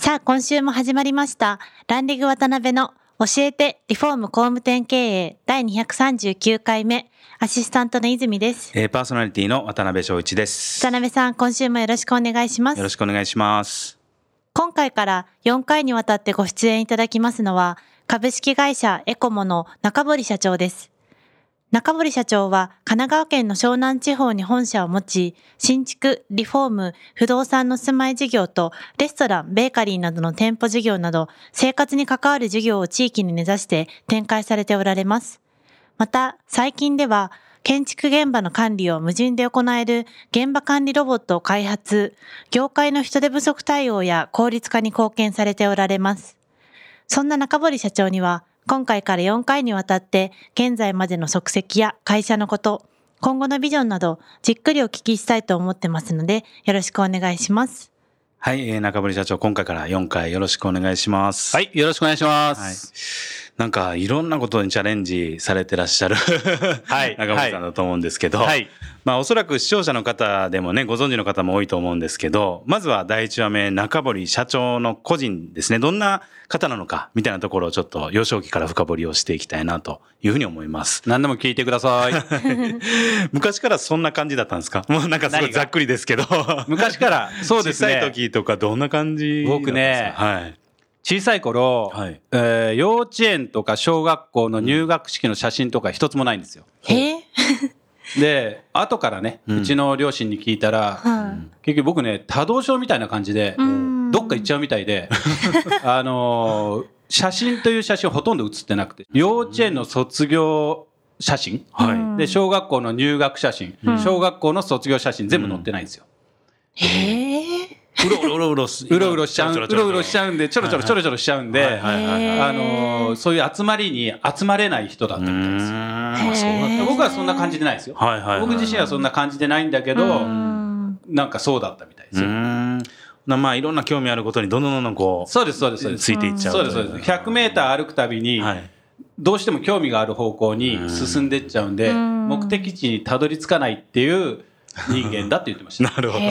さあ今週も始まりましたランディング渡辺の教えてリフォーム工務店経営第239回目アシスタントの泉ですえー、パーソナリティの渡辺翔一です。渡辺さん今週もよろしくお願いしますよろしくお願いします。今回から4回にわたってご出演いただきますのは、株式会社エコモの中堀社長です。中堀社長は神奈川県の湘南地方に本社を持ち、新築、リフォーム、不動産の住まい事業と、レストラン、ベーカリーなどの店舗事業など、生活に関わる事業を地域に根ざして展開されておられます。また、最近では、建築現場の管理を無人で行える現場管理ロボットを開発、業界の人手不足対応や効率化に貢献されておられます。そんな中堀社長には、今回から4回にわたって、現在までの足跡や会社のこと、今後のビジョンなど、じっくりお聞きしたいと思ってますので、よろしくお願いします。はい、えー、中堀社長、今回から4回よろしくお願いします。はい、よろしくお願いしまはいす。。なんか、いろんなことにチャレンジされてらっしゃる、はい 中堀さんだと思うんですけど、はいまあ、おそらく視聴者の方でもね、ご存知の方も多いと思うんですけど、まずは第一話目、中堀社長の個人ですね、どんな方なのか、みたいなところをちょっと幼少期から深掘りをしていきたいなというふうに思います。何でも聞いてください。昔からそんな感じだったんですか？もうなんかすごいざっくりですけど。昔から、そうです小さいね。時とかどんな感じ僕ねはい。小さい頃、はい。えー幼稚園とか小学校の入学式の写真とか一つもないんですよ。えー。で、後からね、うん。うちの両親に聞いたら、はい。結局僕ね、多動症みたいな感じで、うん。どっか行っちゃうみたいで、あのー写真という写真ほとんど写ってなくて、幼稚園の卒業写真、で、小学校の入学写真、うん。小学校の卒業写真全部載ってないんですよ。えーうろうろうろすうろうろしちゃう、うろうろしちう。ゃうんで、ちょろちょろちょろちょろしちゃうんで、あのーそういう集まりに集まれない人だったみたいです僕はそんな感じでないですよ。僕自身はそんな感じでないんだけど、うんなんかそうだったみたいですよ。まあいろんな興味あることにどんどんどんどんこう、そうです、そうです、そうです。ついていっちゃう。そうです、そうです。100メーター歩くたびに、はい。どうしても興味がある方向に進んでっちゃうんで、うん目的地にたどり着かないっていう人間だって言ってましなるほど。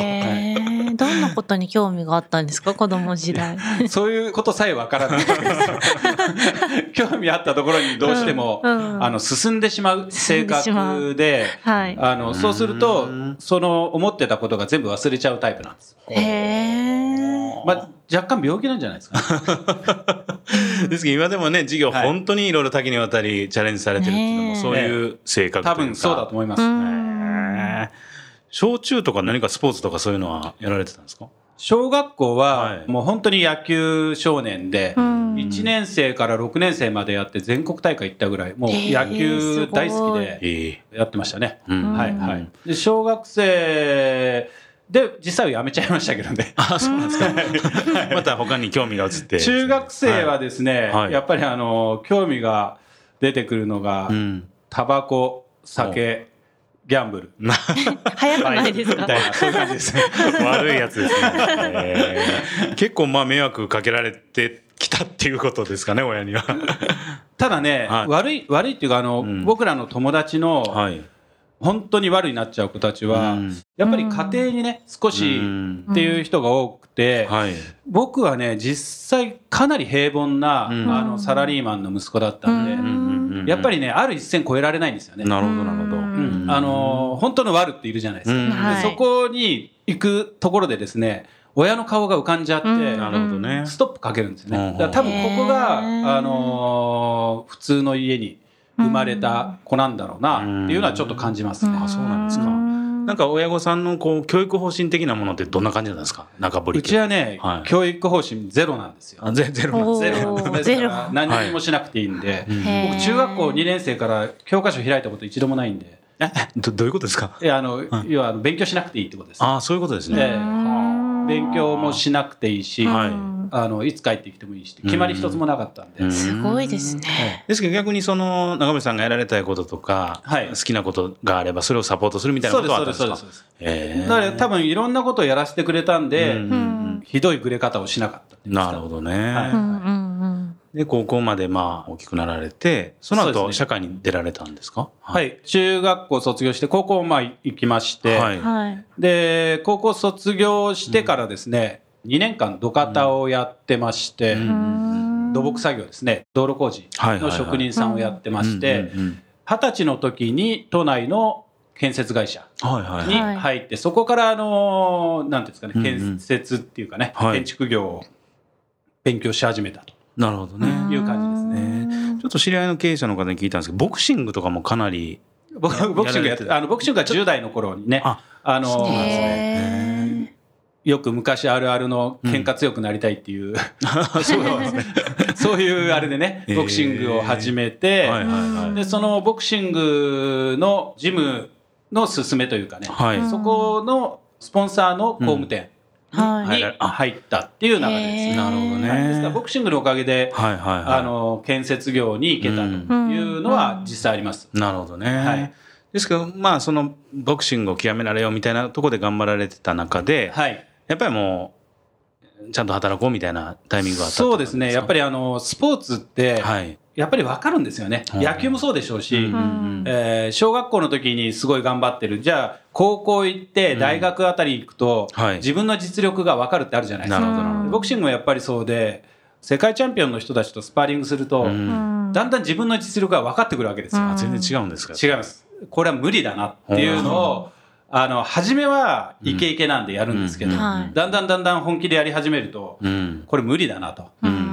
どんなことに興味があったんですか？子供時代。た。そういうことさえわからない。興味あったところにどうしても、うんうんあの、進んでしまう性格で、はい。あの、そうするとうん、その思ってたことが全部忘れちゃうタイプなんです。へえ。まあ、若干病気なんじゃないですか。ですけど今でもね、授業はい本当にいろいろ多岐にわたりチャレンジされてるっていうのも、そういう性格というか。多分そうだと思います。へー小中とか何かスポーツとかそういうのはやられてたんですか？小学校ははいもう本当に野球少年で、うん1年生から6年生までやって全国大会行ったぐらい、もう野球大好きえでえやってましたね。うんはいはい。で、小学生で実際は辞めちゃいましたけどね。あ、そうなんですか。また他に興味が移って。中学生はですね、はいやっぱりあの、興味が出てくるのがう、ん。タバコ、酒、ギャンブル。早くないですか？みたいな、そういう感じです。悪いやつですね。え ー結構まあ迷惑かけられてきたっていうことですかね、親には。ただね、はい悪い、悪いっていうか、あの、うん僕らの友達の、はい。本当に悪になっちゃう子たちは、うんやっぱり家庭にね、少しうんっていう人が多くて、はい。僕はね、実際かなり平凡な、うんあの、サラリーマンの息子だったんで、うんやっぱりね、ある一線超えられないんですよね。なるほど、なるほど。うんあの、本当の悪っているじゃないですか。うんではいそこに行くところでですね、親の顔が浮かんじゃって、うんなるほどね。ストップかけるんですね。だから多分ここが、あのー普通の家に生まれた子なんだろうなっていうのはちょっと感じますね。あそうなんですかんなんか親御さんのこう教育方針的なものってどんな感じなんですか？中堀うちはね、はい。教育方針ゼロなんですよ。あゼゼロなんですおー。ゼロなんです。ゼロ。何にもしなくていいんで、うん。へー。僕中学校2年生から教科書開いたこと一度もないんで、えどどういうことですか？いやあの、要はあの勉強しなくていいってことです。ああ、そういうことですえね。え勉強もしなくていいし、はい。あのいつ帰ってきてもいいし決まり一つもなかったんで、うん。すごいですね。ですけど逆にその中森さんがやられたいこととか、はい。好きなことがあればそれをサポートするみたいなそうことですそうはあったんですすかでそうです。ええだから多分いろんなことをやらせてくれたんで、ひどいグレ方をしなかったなるほどね、はい。うんうんうん。で高校までまあ大きくなられてそのそうですね。後社会に出られたんですか？はい、中学校卒業して高校まあ行きまして、はい。はい。で高校卒業してからですね、2年間土方をやってまして、うん。うん土木作業ですね。道路工事の職人さんをやってましてうん。うんうん二十歳の時に都内の建設会社はいはいに入って、そこからあのなんていうんですかね、うんうん。建設っていうかね、はい。建築業を勉強し始めたとなるほどね、いう感じですね。ちょっと知り合いの経営者の方に聞いたんですけどボクシングとかもかなり僕ボクシングやってあのボクシングが10代の頃にね。ああのそうなんですね。よく昔あるあるの喧嘩強くなりたいっていう、そうなんですね。そういうあれでねボクシングを始めて、でそのボクシングのジムの勧めというかね、はい、うんそこのスポンサーの工務店。はい。に入ったっていう流れです。なるほどね。はい。ですからボクシングのおかげで、はいはいはい。あの建設業に行けたというのは実際あります。なるほどね、はい。ですけどまあそのボクシングを極められようみたいなところで頑張られてた中で、はい。やっぱりもうちゃんと働こうみたいなタイミングがあったそうですね。やっぱりりあのスポーツってはいやっぱり分かるんですよね。うん野球もそうでしょうし、うんうんえー小学校の時にすごい頑張ってる。じゃあ高校行って大学あたり行くと、はい。自分の実力が分かるってあるじゃないですか。ボクシングもやっぱりそうで世界チャンピオンの人たちとスパーリングすると、うん。うんだんだん自分の実力が分かってくるわけですよ。うん。あ全然違うんですか？違います。これは無理だなっていうのを、あの、初めはイケイケなんでやるんですけど、だんだんだんだん本気でやり始めると、うん。これ無理だなと。うん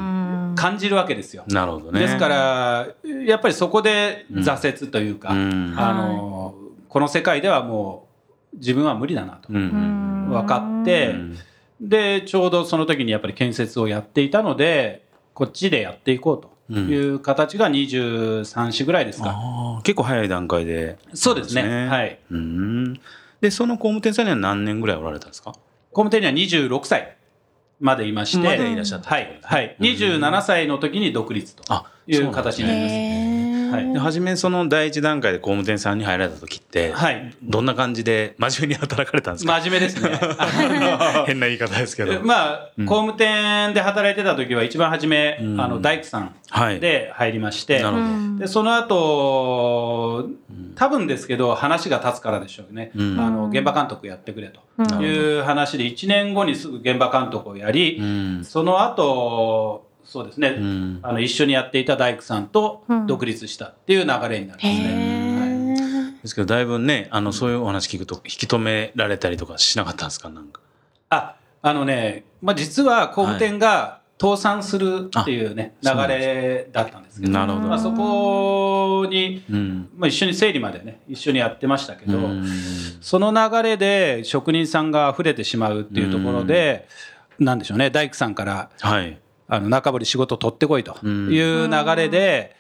感じるわけですよ。なるほどね。ですから、やっぱりそこで挫折というか、うん。あの、この世界ではもう自分は無理だなと。分かって、うん。で、ちょうどその時にやっぱり建設をやっていたので、こっちでやっていこうという形が23、4ぐらいですか。結構早い段階で。そうですね。はい。うん。でその工務店さんには何年ぐらいおられたんですか？工務店には26歳までいまして、までいらっしゃったはい。はい。うん27歳の時に独立とあいう形になります。で初めその第一段階で工務店さんに入られた時って、はい。どんな感じで真面目に働かれたんですか、真面目ですね。変な言い方ですけど。まあ、うん。工務店で働いてた時は一番初め、うん。あの、大工さんはい。で入りまして、なるほど。うん。で、その後、多分ですけど、話が立つからでしょうね。うん。あの、現場監督やってくれと。うん。いう話で、1年後にすぐ現場監督をやり、うん。その後、そうですね、うん。あの一緒にやっていた大工さんとうん。独立したっていう流れになりますへね。ーですけどだいぶねあのそういうお話聞くと引き止められたりとかしなかったんですか？なんか。あ、あのね、まあ、実は工務店が倒産するっていうね、あそうなん流れだったんですけど、なるほど。まあ、そこに、うん。まあ、一緒に整理までね、一緒にやってましたけど、うんその流れで職人さんが溢れてしまうっていうところで、なんでしょうね、大工さんから、はい。あの中堀仕事取ってこいという流れで、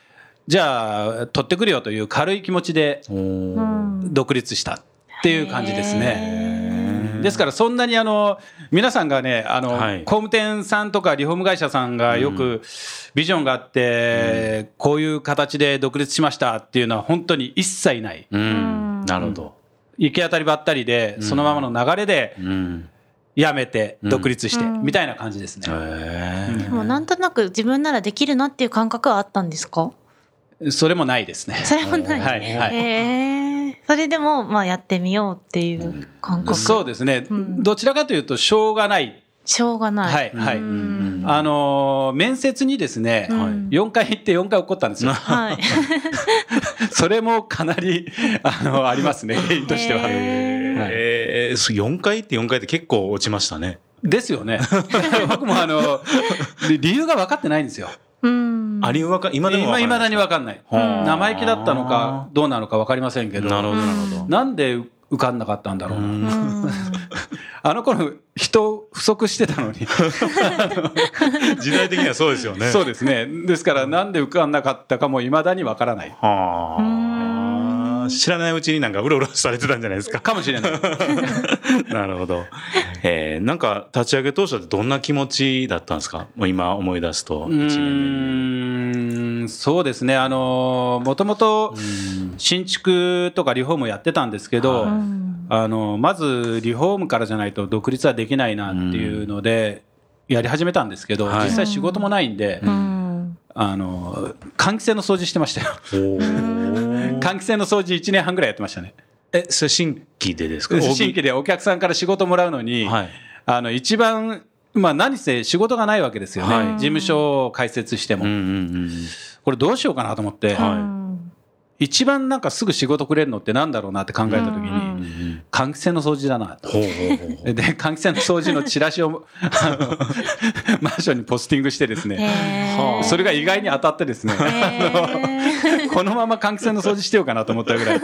じゃあ取ってくるよという軽い気持ちで独立したっていう感じですね。ですからそんなにあの皆さんがねあの、はい工務店さんとかリフォーム会社さんがよくビジョンがあって、こういう形で独立しましたっていうのは本当に一切ないうん。なるほど。行き当たりばったりでそのままの流れでうん。辞めて独立してうんみたいな感じですね。でもなんとなく自分ならできるなっていう感覚はあったんですか？それもないですね。それもない。はいはいへーそれでもまあやってみようっていう感覚。そうですね、うんどちらかというとしょうがない、しょうがない。はいはいうんあのー面接にですね、うん4回行って4回起こったんですよ。はい。それもかなりあのありますね、原因としては。へーはいえー、そう4回って4回って結構落ちましたね。ですよね。僕もあので理由が分かってないんですよ。うん。ありわか今でもわかんない今だに分かんない。はあ生意気だったのかどうなのか分かりませんけど、なるほどなるほど。なんで受かんなかったんだろうな。あの頃人不足してたのに。時代的にはそうですよね。そうですね。ですからなんで受かんなかったかもいまだに分からない。はあ。あ知らないうちになんかうろうろされてたんじゃないですか。かもしれない。なるほど。えー、なんか立ち上げ当初ってどんな気持ちだったんですか？もう今思い出すと。うーんそうですね、あのもともと新築とかリフォームやってたんですけど、はいあのまずリフォームからじゃないと独立はできないなっていうので、やり始めたんですけど、はい実際仕事もないんで、うんあの換気扇の掃除してましたよ。換気扇の掃除1年半ぐらいやってましたね。え、それ新規でですか？新規でお客さんから仕事もらうのに、はい。あの一番、まあ、何せ仕事がないわけですよね、はい。事務所を開設しても、うんうんうん。これどうしようかなと思って、はい。うん一番なんかすぐ仕事くれるのってなんだろうなって考えたときに、うんうん換気扇の掃除だなと。ほうほうほうほう。で換気扇の掃除のチラシを マンションにポスティングしてですね、それが意外に当たってですね、へ このまま換気扇の掃除してようかなと思ったぐらい。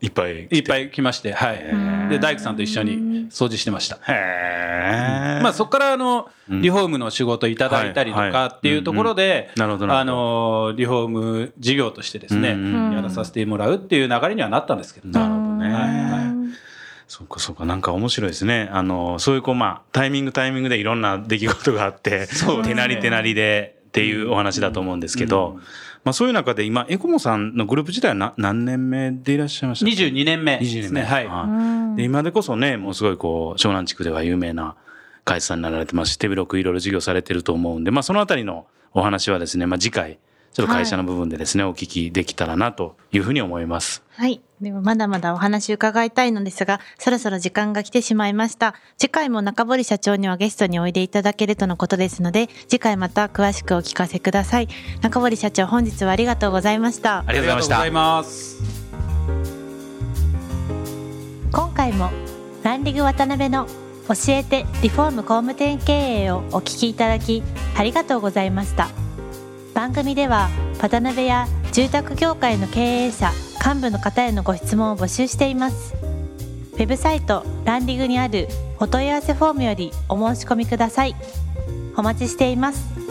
いっぱい。いっぱい来まして、はい、ーで大工さんと一緒に掃除してました。へー。まあ、そこからあのうん。リフォームの仕事いただいたりとかっていうところで、なるほどなあのリフォーム事業としてですね、やらさせてもらうっていう流れにはなったんですけど、なるほどね。はいはい。そうかそうか。なんか面白いですね。あのそういうこうまあタイミングタイミングでいろんな出来事があってね。手なり手なりでっていうお話だと思うんですけど、まあ、そういう中で今エコモさんのグループ自体はな何年目でいらっしゃいました22年目22年目ですね。はい。うんで今でこそねもうすごいこう湘南地区では有名な会社さんになられてますし手広くいろいろ事業されてると思うんで、まあ、そのあたりのお話はですね、まあ、次回ちょっと会社の部分でですね、お聞きできたらなというふうに思います。はい。でもまだまだお話伺いたいのですが、そろそろ時間が来てしまいました。次回も中堀社長にはゲストにおいでいただけるとのことですので、次回また詳しくお聞かせください。中堀社長、本日はありがとうございましたあ。りがとうございました。今回もランリグ渡辺の教えてリフォーム工務店経営をお聞きいただきありがとうございました番組では渡辺や住宅業界の経営者幹部の方へのご質問を募集しています。ウェブサイトランディングにあるお問い合わせフォームよりお申し込みください。お待ちしています。